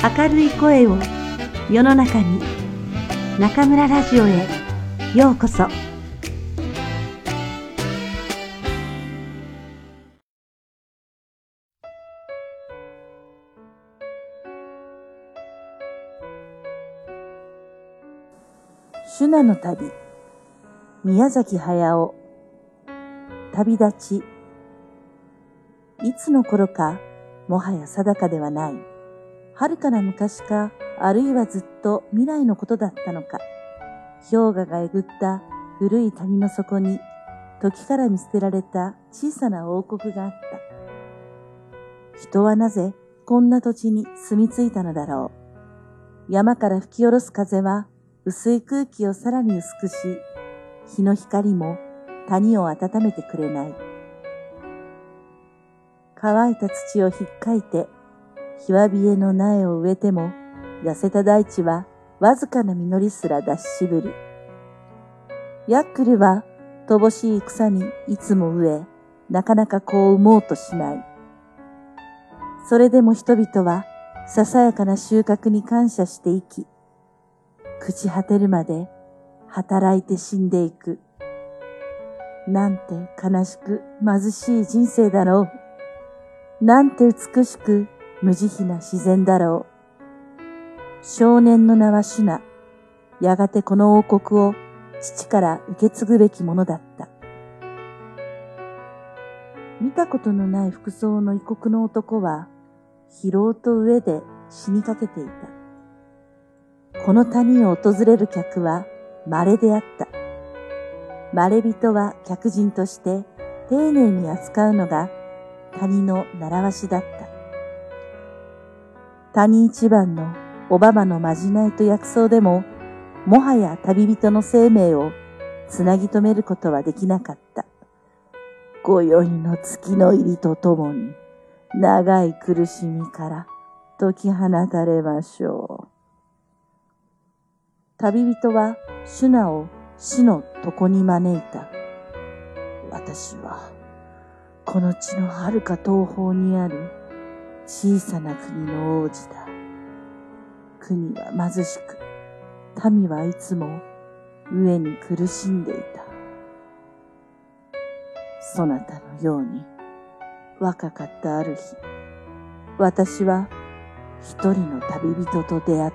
明るい声を世の中に中村ラジオへようこそ。シュナの旅。宮崎駿。旅立ち。いつの頃かもはや定かではない。遥かな昔かあるいはずっと未来のことだったのか。氷河がえぐった古い谷の底に時から見捨てられた小さな王国があった。人はなぜこんな土地に住み着いたのだろう。山から吹き下ろす風は薄い空気をさらに薄くし、日の光も谷を温めてくれない。乾いた土をひっかいて、ひわびえの苗を植えても、痩せた大地はわずかな実りすら出し渋る。ヤックルは乏しい草にいつも植え、なかなかこう産もうとしない。それでも人々はささやかな収穫に感謝して生き、朽ち果てるまで働いて死んでいく。なんて悲しく貧しい人生だろう。なんて美しく無慈悲な自然だろう。少年の名はシュナ。やがてこの王国を父から受け継ぐべきものだった。見たことのない服装の異国の男は、疲労と上で死にかけていた。この谷を訪れる客は稀であった。稀人は客人として丁寧に扱うのが谷の習わしだった。谷一番のおばばのまじないと薬草でも、もはや旅人の生命をつなぎ止めることはできなかった。今宵の月の入りとともに、長い苦しみから解き放たれましょう。旅人はシュナを死の床に招いた。私は、この地の遥か東方にある小さな国の王子だ。国は貧しく、民はいつも上に苦しんでいた。そなたのように若かったある日、私は一人の旅人と出会っ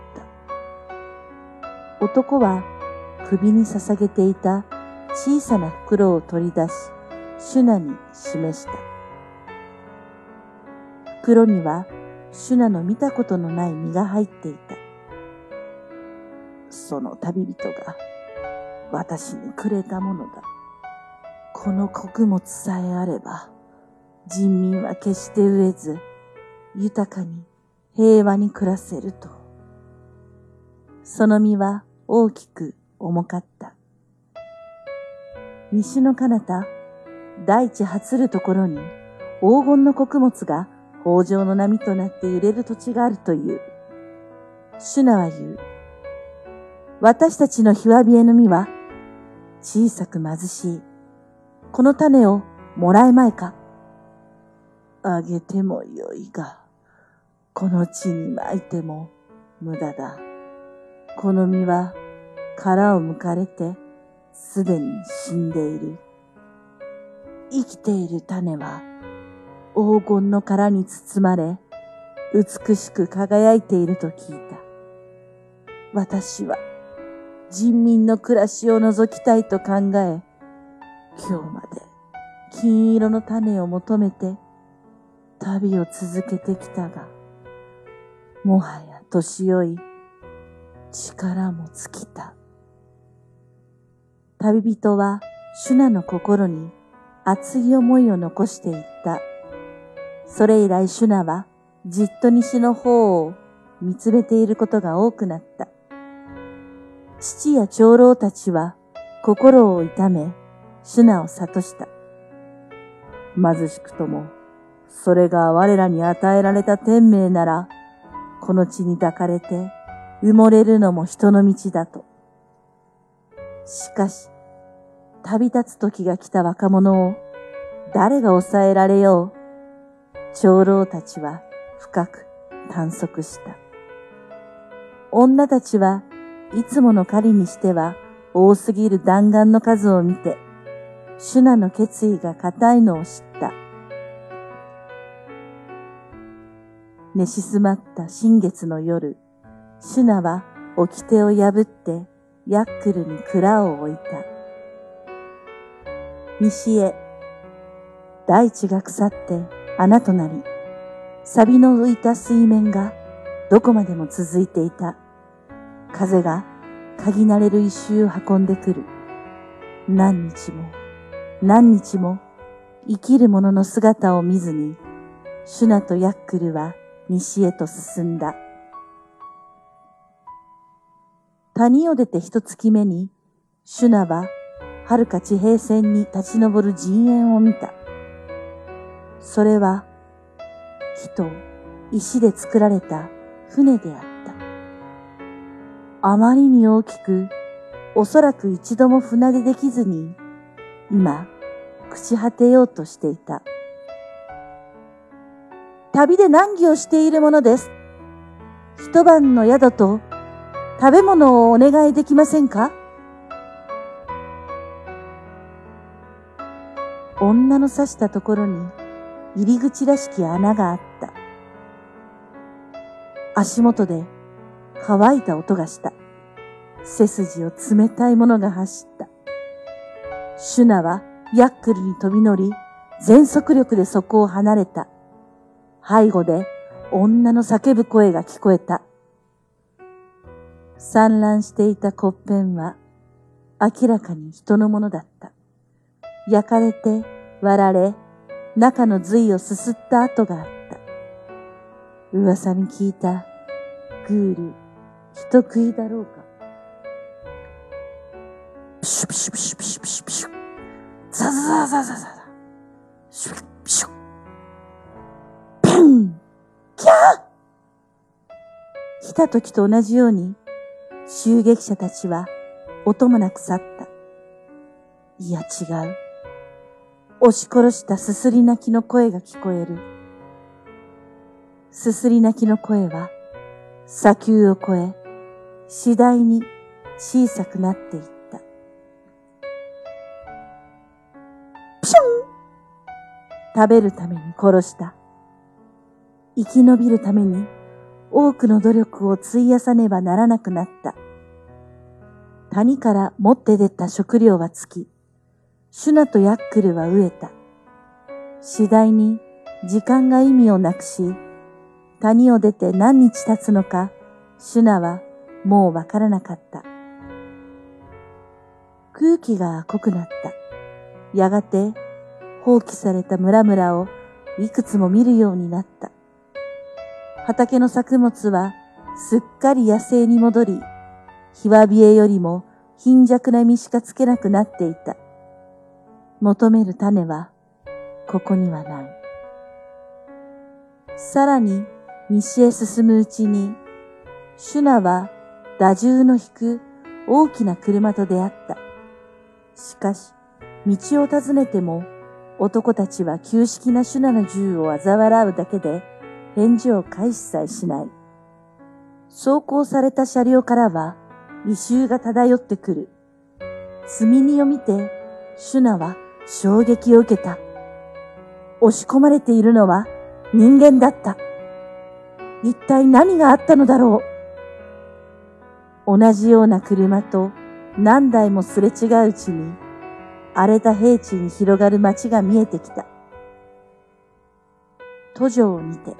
た。男は首に捧げていた小さな袋を取り出し、シュナに示した。袋にはシュナの見たことのない実が入っていた。その旅人が私にくれたものだ。この穀物さえあれば、人民は決して飢えず、豊かに平和に暮らせると。その実は大きく重かった。西の彼方、大地発るところに黄金の穀物が豊穣の波となって揺れる土地があるという。シュナは言う。私たちのひわびえの実は小さく貧しい。この種をもらえまいかあげてもよいが、この地にまいても無駄だ。この実は殻を剥かれてすでに死んでいる。生きている種は黄金の殻に包まれ美しく輝いていると聞いた。私は人民の暮らしを覗きたいと考え、今日まで金色の種を求めて旅を続けてきたが、もはや年老い、力も尽きた。旅人はシュナの心に熱い思いを残していった。それ以来シュナはじっと西の方を見つめていることが多くなった。父や長老たちは心を痛め、シュナを諭した。貧しくとも、それが我らに与えられた天命なら、この地に抱かれて埋もれるのも人の道だと。しかし、旅立つ時が来た若者を誰が抑えられよう。長老たちは深く探索した。女たちはいつもの狩りにしては多すぎる弾丸の数を見て、シュナの決意が固いのを知った。寝静まった新月の夜、シュナは掟を破ってヤックルに蔵を置いた。西へ、大地が腐って穴となり、錆の浮いた水面がどこまでも続いていた。風が鍵慣れる一周を運んでくる。何日も、何日も生きる者の姿を見ずに、シュナとヤックルは西へと進んだ。谷を出て一月目に、シュナは遥か地平線に立ち上る陣営を見た。それは、木と石で作られた船であった。あまりに大きく、おそらく一度も船出できずに、今、朽ち果てようとしていた。旅で難儀をしているものです。一晩の宿と食べ物をお願いできませんか？女の刺したところに入り口らしき穴があった。足元で乾いた音がした。背筋を冷たいものが走った。シュナはヤックルに飛び乗り、全速力でそこを離れた。背後で女の叫ぶ声が聞こえた。散乱していた骨片は明らかに人のものだった。焼かれて割られ、中の髄をすすった跡があった。噂に聞いたグール、人食いだろうか。ピシュピシュピシュピシュピシュピシュ。ザザザザザザ。シュッピシュ。ピンキャー来た時と同じように、襲撃者たちは音もなく去った。いや違う。押し殺したすすり泣きの声が聞こえる。すすり泣きの声は、砂丘を越え、次第に小さくなっていった。ピション食べるために殺した。生き延びるために多くの努力を費やさねばならなくなった。谷から持って出た食料は尽き、シュナとヤックルは飢えた。次第に時間が意味をなくし、谷を出て何日経つのか、シュナはもうわからなかった。空気が濃くなった。やがて放棄された村々をいくつも見るようになった。畑の作物はすっかり野生に戻り、ひわびえよりも貧弱な実しかつけなくなっていた。求める種はここにはない。さらに西へ進むうちに、シュナは打銃の引く大きな車と出会った。しかし、道を尋ねても男たちは旧式なシュナの銃を嘲笑うだけで返事を返しさえしない。走行された車両からは異臭が漂ってくる。積み荷を見て、シュナは衝撃を受けた。押し込まれているのは人間だった。一体何があったのだろう。同じような車と何台もすれ違ううちに、荒れた平地に広がる街が見えてきた。途上を見て、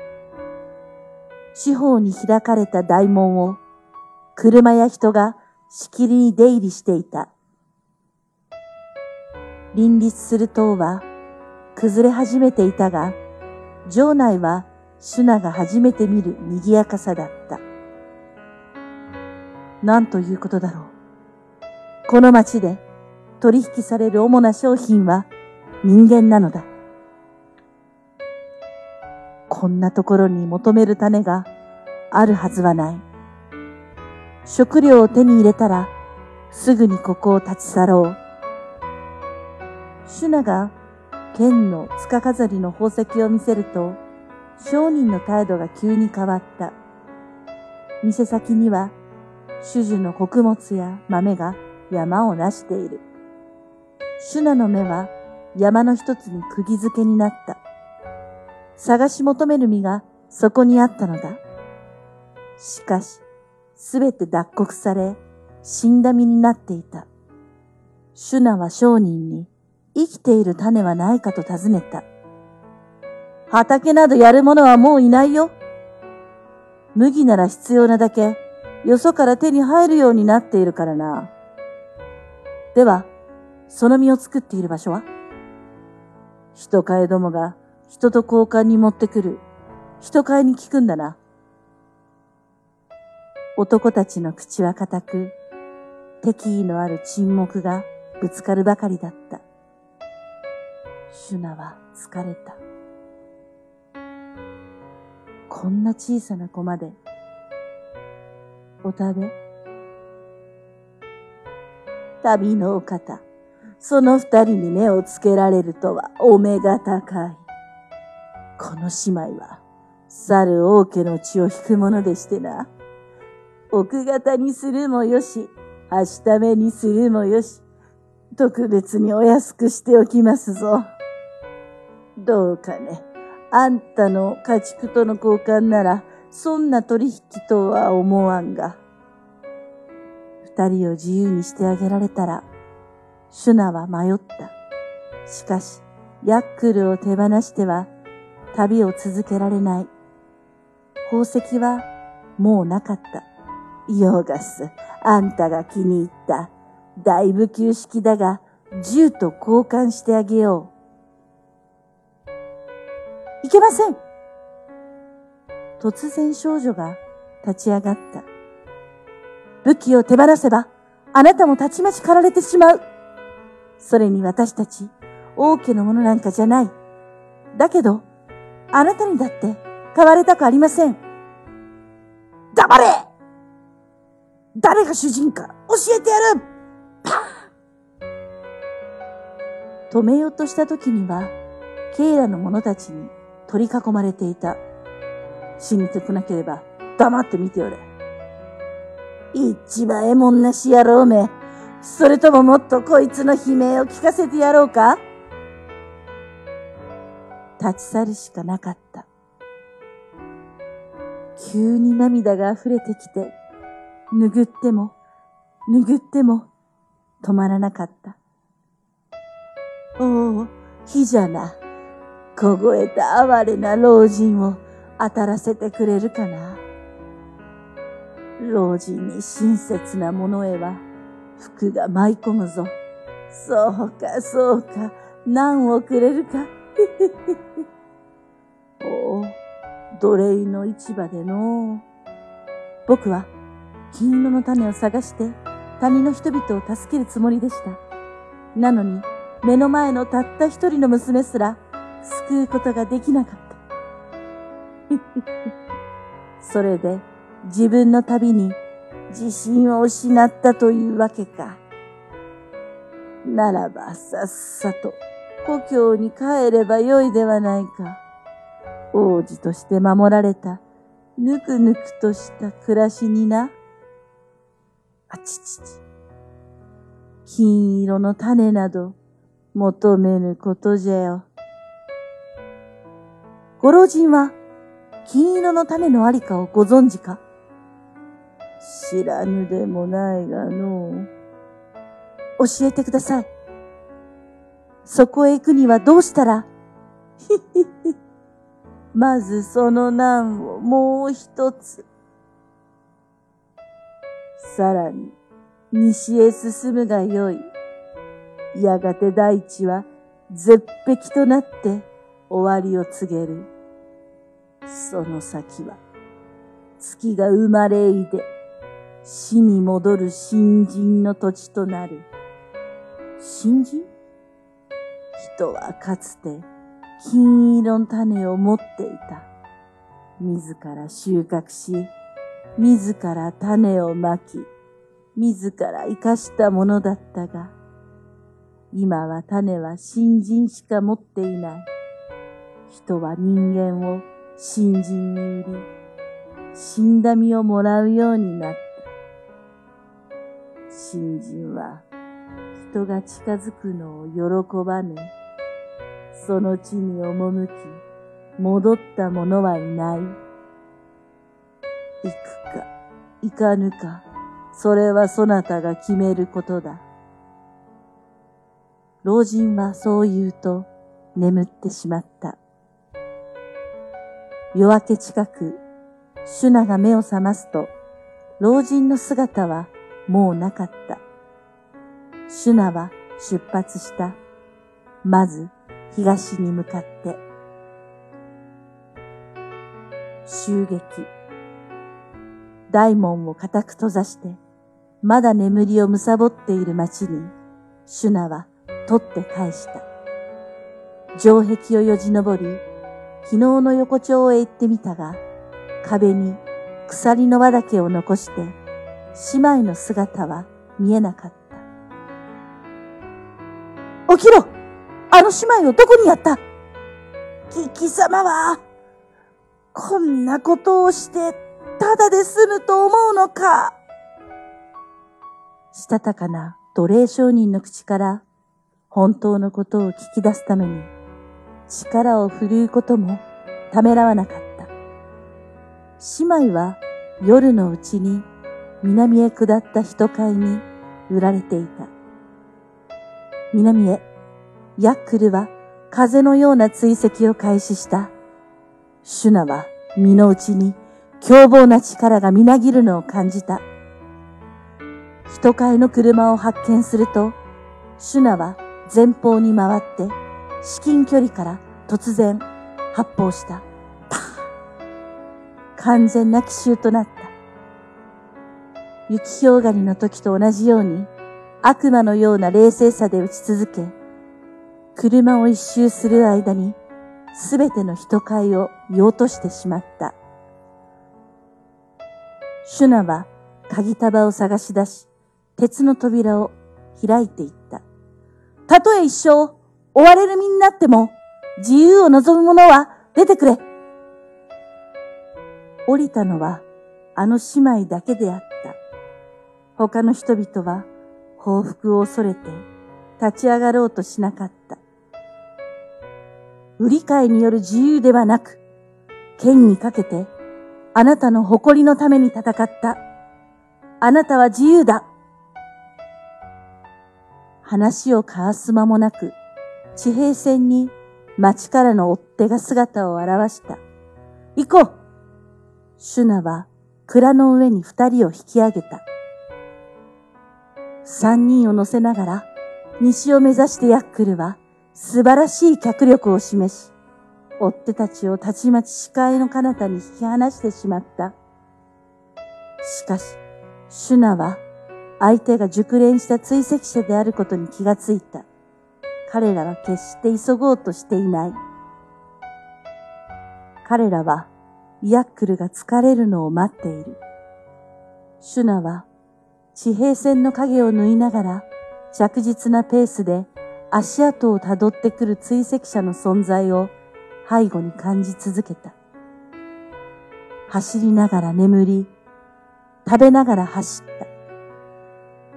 四方に開かれた大門を車や人がしきりに出入りしていた。林立する塔は崩れ始めていたが、城内はシュナが初めて見る賑やかさだった。何ということだろう。この町で取引される主な商品は人間なのだ。こんなところに求める種があるはずはない。食料を手に入れたら、すぐにここを立ち去ろう。シュナが剣の塚飾りの宝石を見せると、商人の態度が急に変わった。店先には種々の穀物や豆が山をなしている。シュナの目は山の一つに釘付けになった。探し求める実がそこにあったのだ。しかし、すべて脱穀され、死んだ身になっていた。シュナは商人に、生きている種はないかと尋ねた。畑などやる者はもういないよ。麦なら必要なだけ、よそから手に入るようになっているからな。では、その実を作っている場所は？人飼いどもが人と交換に持ってくる。人飼いに聞くんだな。男たちの口は固く、敵意のある沈黙がぶつかるばかりだった。シュナは疲れた。こんな小さな子まで。お食べ旅のお方。その二人に目をつけられるとはお目が高い。この姉妹は、猿王家の血を引くものでしてな。奥方にするもよし、はしためにするもよし、特別にお安くしておきますぞ。どうかね、あんたの家畜との交換なら、そんな取引とは思わんが。二人を自由にしてあげられたら、シュナは迷った。しかし、ヤックルを手放しては、旅を続けられない。宝石はもうなかった。ヨーガス、あんたが気に入った。だいぶ旧式だが、銃と交換してあげよう。いけません突然少女が立ち上がった。武器を手放せば、あなたもたちまち駆られてしまう。それに私たち、王家のものなんかじゃない。だけど、あなたにだって変われたくありません。黙れ誰が主人か教えてやるパン止めようとした時には、ケイラの者たちに取り囲まれていた。死にてくなければ黙って見ておれ。一番えもんなし野郎め。それとももっとこいつの悲鳴を聞かせてやろうか立ち去るしかなかった。急に涙が溢れてきて、拭っても、拭っても、止まらなかった。おお、火じゃな。凍えた哀れな老人を当たらせてくれるかな？老人に親切な者へは、服が舞い込むぞ。そうか、そうか、何をくれるか？おお、奴隷の市場での僕は金色の種を探して谷の人々を助けるつもりでした。なのに、目の前のたった一人の娘すら救うことができなかった。それで自分の旅に自信を失ったというわけか。ならばさっさと故郷に帰ればよいではないか。王子として守られたぬくぬくとした暮らしにな。あちちち。金色の種など求めぬことじゃよ。ご老人は金色の種のありかをご存知か？知らぬでもないがの教えてください。そこへ行くにはどうしたら？ひひひ。まずその難をもう一つ。さらに、西へ進むがよい。やがて大地は絶壁となって終わりを告げる。その先は、月が生まれいで、死に戻る新人の土地となる。新人？人はかつて金色の種を持っていた。自ら収穫し、自ら種をまき、自ら生かしたものだったが、今は種は新人しか持っていない。人は人間を新人に売り、死んだ身をもらうようになった。新人は人が近づくのを喜ばぬ。その地に赴き、戻った者はいない。行くか、行かぬか、それはそなたが決めることだ。老人はそう言うと眠ってしまった。夜明け近く、シュナが目を覚ますと、老人の姿はもうなかった。シュナは出発した。まず東に向かって。襲撃。大門を固く閉ざして、まだ眠りを貪っている町に、シュナは取って返した。城壁をよじ登り、昨日の横丁へ行ってみたが、壁に鎖の輪だけを残して、姉妹の姿は見えなかった。起きろ!あの姉妹をどこにやった?キキ様は、こんなことをして、ただで済むと思うのか!したたかな奴隷商人の口から本当のことを聞き出すために力を振るうこともためらわなかった。姉妹は夜のうちに南へ下った人飼いに売られていた。南へ、ヤックルは風のような追跡を開始した。シュナは身の内に凶暴な力がみなぎるのを感じた。人飼いの車を発見すると、シュナは前方に回って至近距離から突然発砲した。パー完全な奇襲となった。雪氷狩りの時と同じように悪魔のような冷静さで打ち続け、車を一周する間にすべての人飼いを酔落としてしまった。シュナは鍵束を探し出し、鉄の扉を開いていった。たとえ一生追われる身になっても自由を望む者は出てくれ。降りたのはあの姉妹だけであった。他の人々は報復を恐れて立ち上がろうとしなかった。売り買いによる自由ではなく、剣にかけてあなたの誇りのために戦った。あなたは自由だ。話を交わす間もなく、地平線に町からの追っ手が姿を現した。行こうシュナは蔵の上に二人を引き上げた。三人を乗せながら西を目指してヤックルは素晴らしい脚力を示し、追っ手たちをたちまち視界の彼方に引き離してしまった。しかし、シュナは相手が熟練した追跡者であることに気がついた。彼らは決して急ごうとしていない。彼らはヤックルが疲れるのを待っている。シュナは地平線の影を縫いながら着実なペースで足跡をたどってくる追跡者の存在を背後に感じ続けた。走りながら眠り、食べながら走った。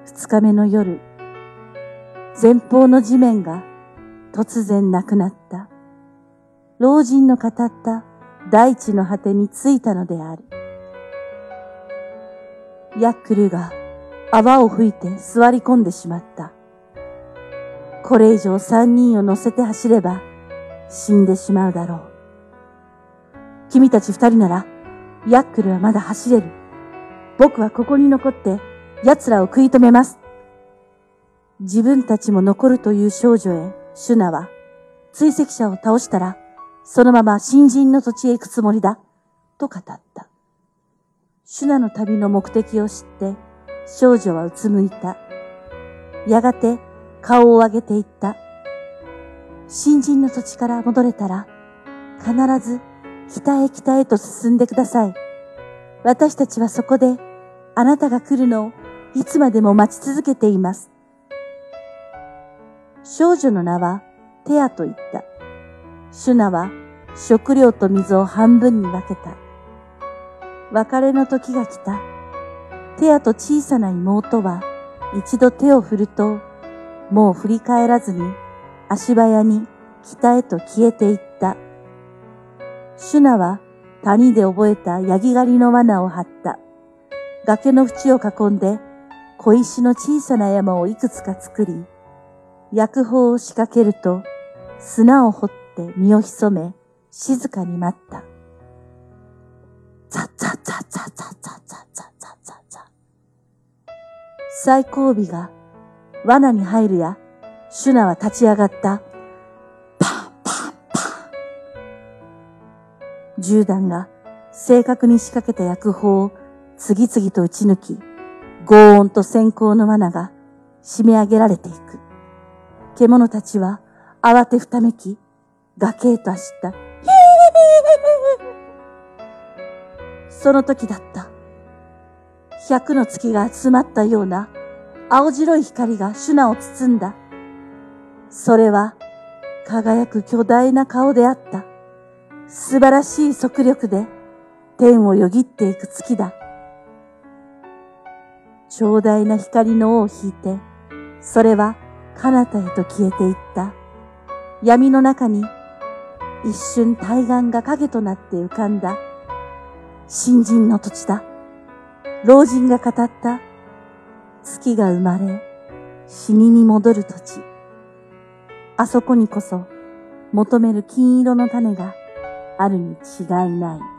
二日目の夜、前方の地面が突然なくなった。老人の語った大地の果てに着いたのである。ヤックルが泡を吹いて座り込んでしまった。これ以上三人を乗せて走れば死んでしまうだろう。君たち二人なら、ヤックルはまだ走れる。僕はここに残って奴らを食い止めます。自分たちも残るという少女へ、シュナは、追跡者を倒したら、そのまま新人の土地へ行くつもりだ、と語った。シュナの旅の目的を知って、少女はうつむいた。やがて顔を上げていった。新人の土地から戻れたら、必ず北へ北へと進んでください。私たちはそこであなたが来るのをいつまでも待ち続けています。少女の名はテアと言った。シュナは食料と水を半分に分けた。別れの時が来た。テアと小さな妹は一度手を振ると、もう振り返らずに足早に北へと消えていった。シュナは谷で覚えたヤギ狩りの罠を張った。崖の縁を囲んで小石の小さな山をいくつか作り、薬法を仕掛けると砂を掘って身を潜め静かに待った。ザザザザザザザザザザザ。最後尾が罠に入るや、シュナは立ち上がった。パンパンパン。銃弾が正確に仕掛けた薬砲を次々と撃ち抜き、轟音と閃光の罠が締め上げられていく。獣たちは慌てふためき、崖へと走った。その時だった。百の月が集まったような青白い光がシュナを包んだ。それは輝く巨大な顔であった。素晴らしい速力で天をよぎっていく月だ。長大な光の尾を引いて、それは彼方へと消えていった。闇の中に一瞬対岸が影となって浮かんだ。新人の土地だ。老人が語った月が生まれ、死にに戻る土地。あそこにこそ求める金色の種があるに違いない。